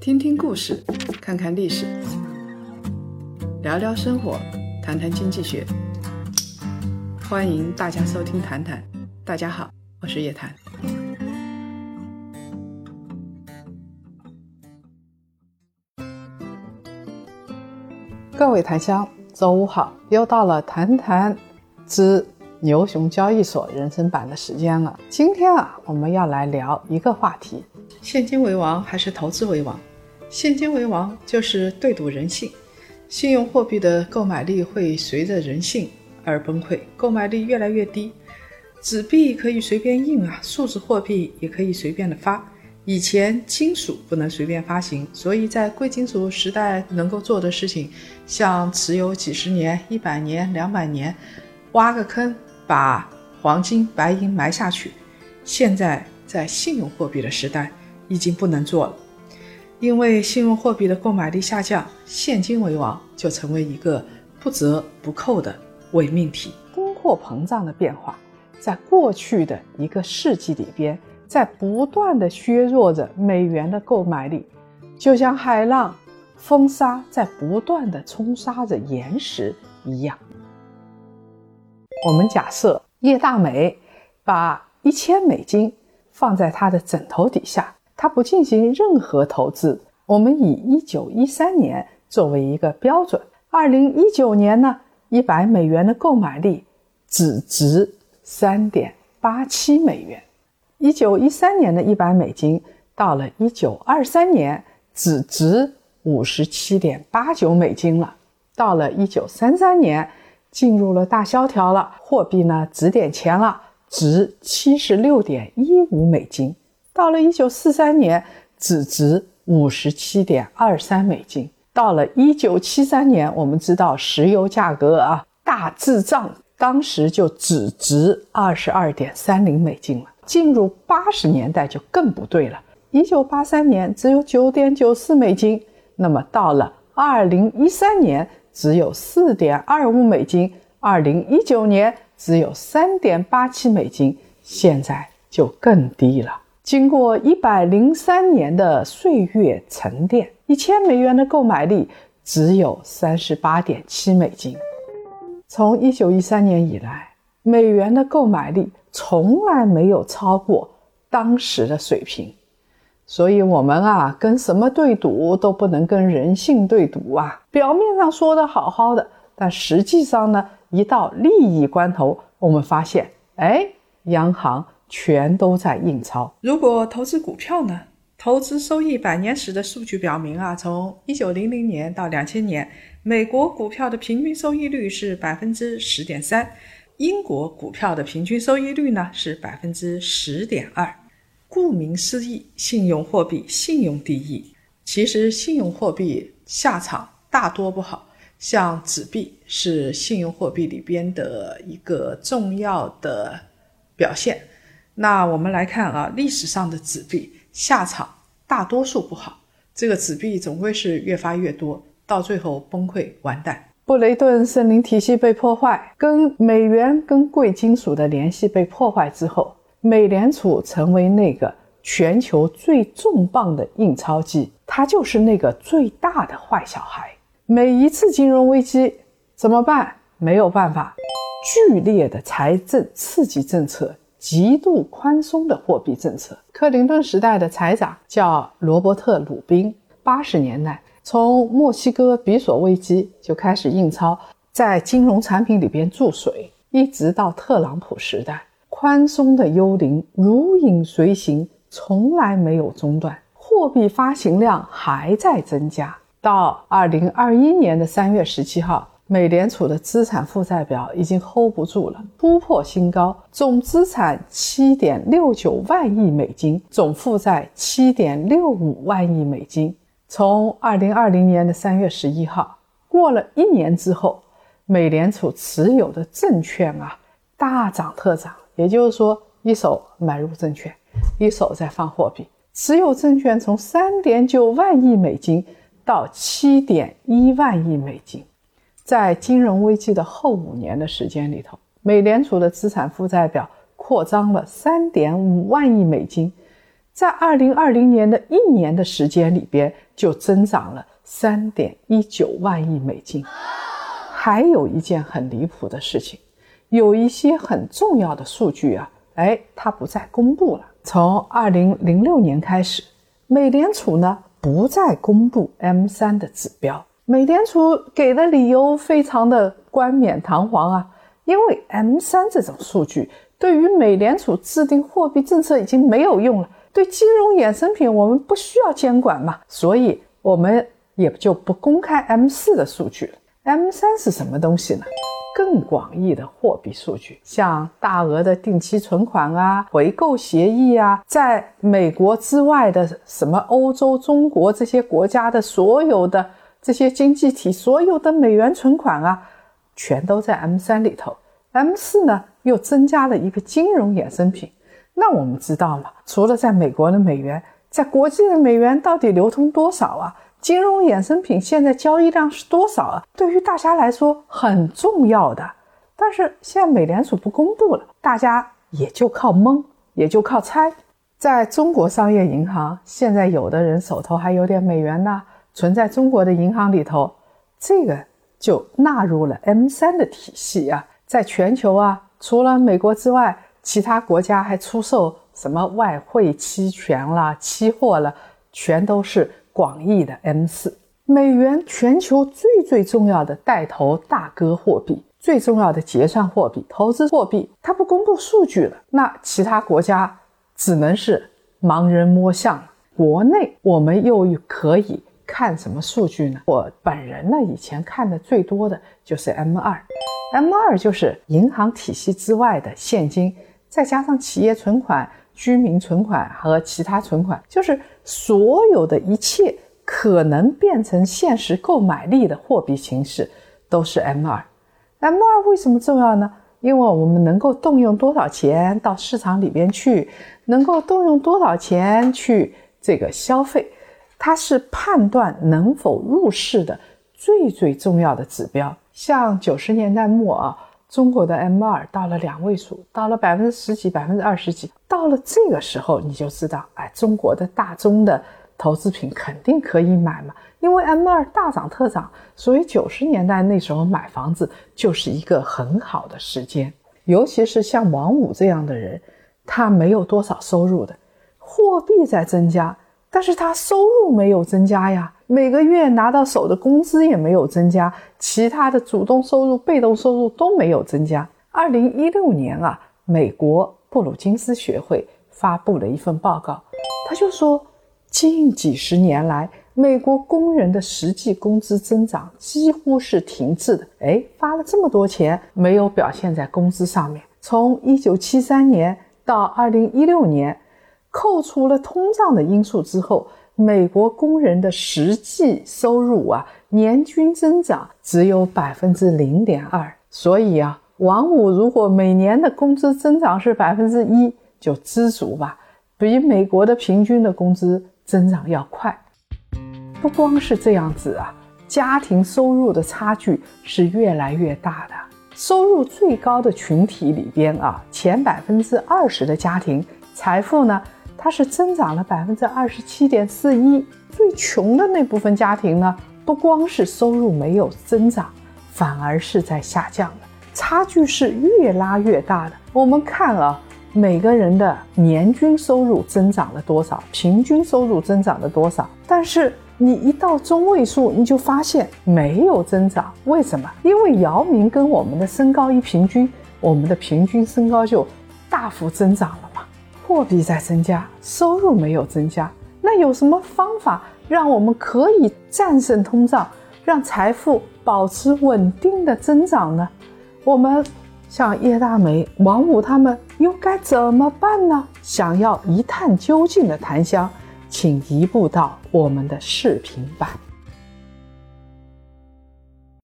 听听故事，看看历史，聊聊生活，谈谈经济学。欢迎大家收听《谈谈》，大家好，我是叶檀。各位檀香，周五好，又到了《谈谈之牛熊交易所》人生版的时间了。今天啊，我们要来聊一个话题：现金为王还是投资为王？现金为王就是对赌人性，信用货币的购买力会随着人性而崩溃，购买力越来越低。纸币可以随便印啊，数字货币也可以随便的发。以前金属不能随便发行，所以在贵金属时代能够做的事情，像持有几十年、一百年、两百年，挖个坑把黄金、白银埋下去。现在在信用货币的时代，已经不能做了，因为信用货币的购买力下降，现金为王就成为一个不折不扣的伪命题。通货膨胀的变化，在过去的一个世纪里边。在不断的削弱着美元的购买力，就像海浪、风沙在不断的冲刷着岩石一样。我们假设叶大美把一千美金放在他的枕头底下，他不进行任何投资。我们以一九一三年作为一个标准，二零一九年呢，一百美元的购买力只值三点八七美元。一九一三年的一百美金，到了一九二三年只值五十七点八九美金了。到了一九三三年，进入了大萧条了，货币呢值点钱了，值七十六点一五美金。到了一九四三年，只值五十七点二三美金。到了一九七三年，我们知道石油价格啊大滞胀，当时就只值二十二点三零美金了。进入八十年代就更不对了。一九八三年只有九点九四美金，那么到了二零一三年只有四点二五美金，二零一九年只有三点八七美金，现在就更低了。经过一百零三年的岁月沉淀，一千美元的购买力只有三十八点七美金。从一九一三年以来，美元的购买力。从来没有超过当时的水平，所以我们啊，跟什么对赌都不能跟人性对赌啊！表面上说的好好的，但实际上呢，一到利益关头，我们发现，哎，央行全都在印钞。如果投资股票呢？投资收益百年史的数据表明啊，从一九零零年到两千年，美国股票的平均收益率是百分之十点三。英国股票的平均收益率呢是百分之十点二。顾名思义，信用货币信用第一。其实信用货币下场大多不好，像纸币是信用货币里边的一个重要的表现。那我们来看啊，历史上的纸币下场大多数不好，这个纸币总归是越发越多，到最后崩溃完蛋。布雷顿森林体系被破坏，跟美元跟贵金属的联系被破坏之后，美联储成为那个全球最重磅的印钞机，它就是那个最大的坏小孩。每一次金融危机怎么办？没有办法，剧烈的财政刺激政策，极度宽松的货币政策。克林顿时代的财长叫罗伯特·鲁宾，八十年代。从墨西哥比索危机就开始印钞，在金融产品里边注水，一直到特朗普时代，宽松的幽灵如影随形，从来没有中断，货币发行量还在增加。到二零二一年的三月十七号，美联储的资产负债表已经 hold 不住了，突破新高，总资产七点六九万亿美金，总负债七点六五万亿美金。从二零二零年的三月十一号过了一年之后，美联储持有的证券啊大涨特涨，也就是说，一手买入证券，一手在放货币，持有证券从三点九万亿美金到七点一万亿美金，在金融危机的后五年的时间里头，美联储的资产负债表扩张了三点五万亿美金，在二零二零年的一年的时间里边，就增长了三点一九万亿美金。还有一件很离谱的事情，有一些很重要的数据啊，哎，它不再公布了。从二零零六年开始，美联储呢不再公布 M 三的指标。美联储给的理由非常的冠冕堂皇啊，因为 M 三这种数据对于美联储制定货币政策已经没有用了，对金融衍生品我们不需要监管嘛，所以我们也就不公开 M 四的数据了。M 三是什么东西呢？更广义的货币数据，像大额的定期存款啊、回购协议啊，在美国之外的什么欧洲、中国这些国家的所有的这些经济体所有的美元存款啊，全都在 M 三里头。M 四呢，又增加了一个金融衍生品。那我们知道吗？除了在美国的美元，在国际的美元到底流通多少啊？金融衍生品现在交易量是多少啊？对于大家来说很重要的，但是现在美联储不公布了，大家也就靠蒙，也就靠猜。在中国商业银行，现在有的人手头还有点美元呢，存在中国的银行里头，这个就纳入了 M 三的体系啊。在全球啊，除了美国之外，其他国家还出售什么外汇期权啦、期货了，全都是。广义的 M 四美元，全球最最重要的带头大哥货币，最重要的结算货币、投资货币，它不公布数据了，那其他国家只能是盲人摸象了。国内我们又可以看什么数据呢？我本人呢，以前看的最多的就是 M 二，M 二就是银行体系之外的现金，再加上企业存款。居民存款和其他存款，就是所有的一切可能变成现实购买力的货币形式，都是 M 二。M 二为什么重要呢？因为我们能够动用多少钱到市场里边去，能够动用多少钱去这个消费，它是判断能否入市的最最重要的指标。像九十年代末啊。中国的 M 二到了两位数，到了百分之十几、百分之二十几，到了这个时候你就知道，哎，中国的大宗的投资品肯定可以买嘛，因为 M 二大涨特涨，所以九十年代那时候买房子就是一个很好的时间，尤其是像王五这样的人，他没有多少收入的，货币在增加。但是他收入没有增加呀，每个月拿到手的工资也没有增加，其他的主动收入、被动收入都没有增加。二零一六年啊，美国布鲁金斯学会发布了一份报告，他就说，近几十年来，美国工人的实际工资增长几乎是停滞的。哎，发了这么多钱，没有表现在工资上面。从一九七三年到二零一六年。扣除了通胀的因素之后，美国工人的实际收入啊，年均增长只有百分之零点二。所以啊，王五如果每年的工资增长是百分之一，就知足吧，比美国的平均的工资增长要快。不光是这样子啊，家庭收入的差距是越来越大的。收入最高的群体里边啊，前百分之二十的家庭财富呢？它是增长了百分之二十七点四一，最穷的那部分家庭呢，不光是收入没有增长，反而是在下降的，差距是越拉越大的。我们看啊，每个人的年均收入增长了多少，平均收入增长了多少，但是你一到中位数，你就发现没有增长。为什么？因为姚明跟我们的身高一平均，我们的平均身高就大幅增长了。货币在增加，收入没有增加，那有什么方法让我们可以战胜通胀，让财富保持稳定的增长呢？我们像叶大美、王五他们又该怎么办呢？想要一探究竟的檀香，请移步到我们的视频版。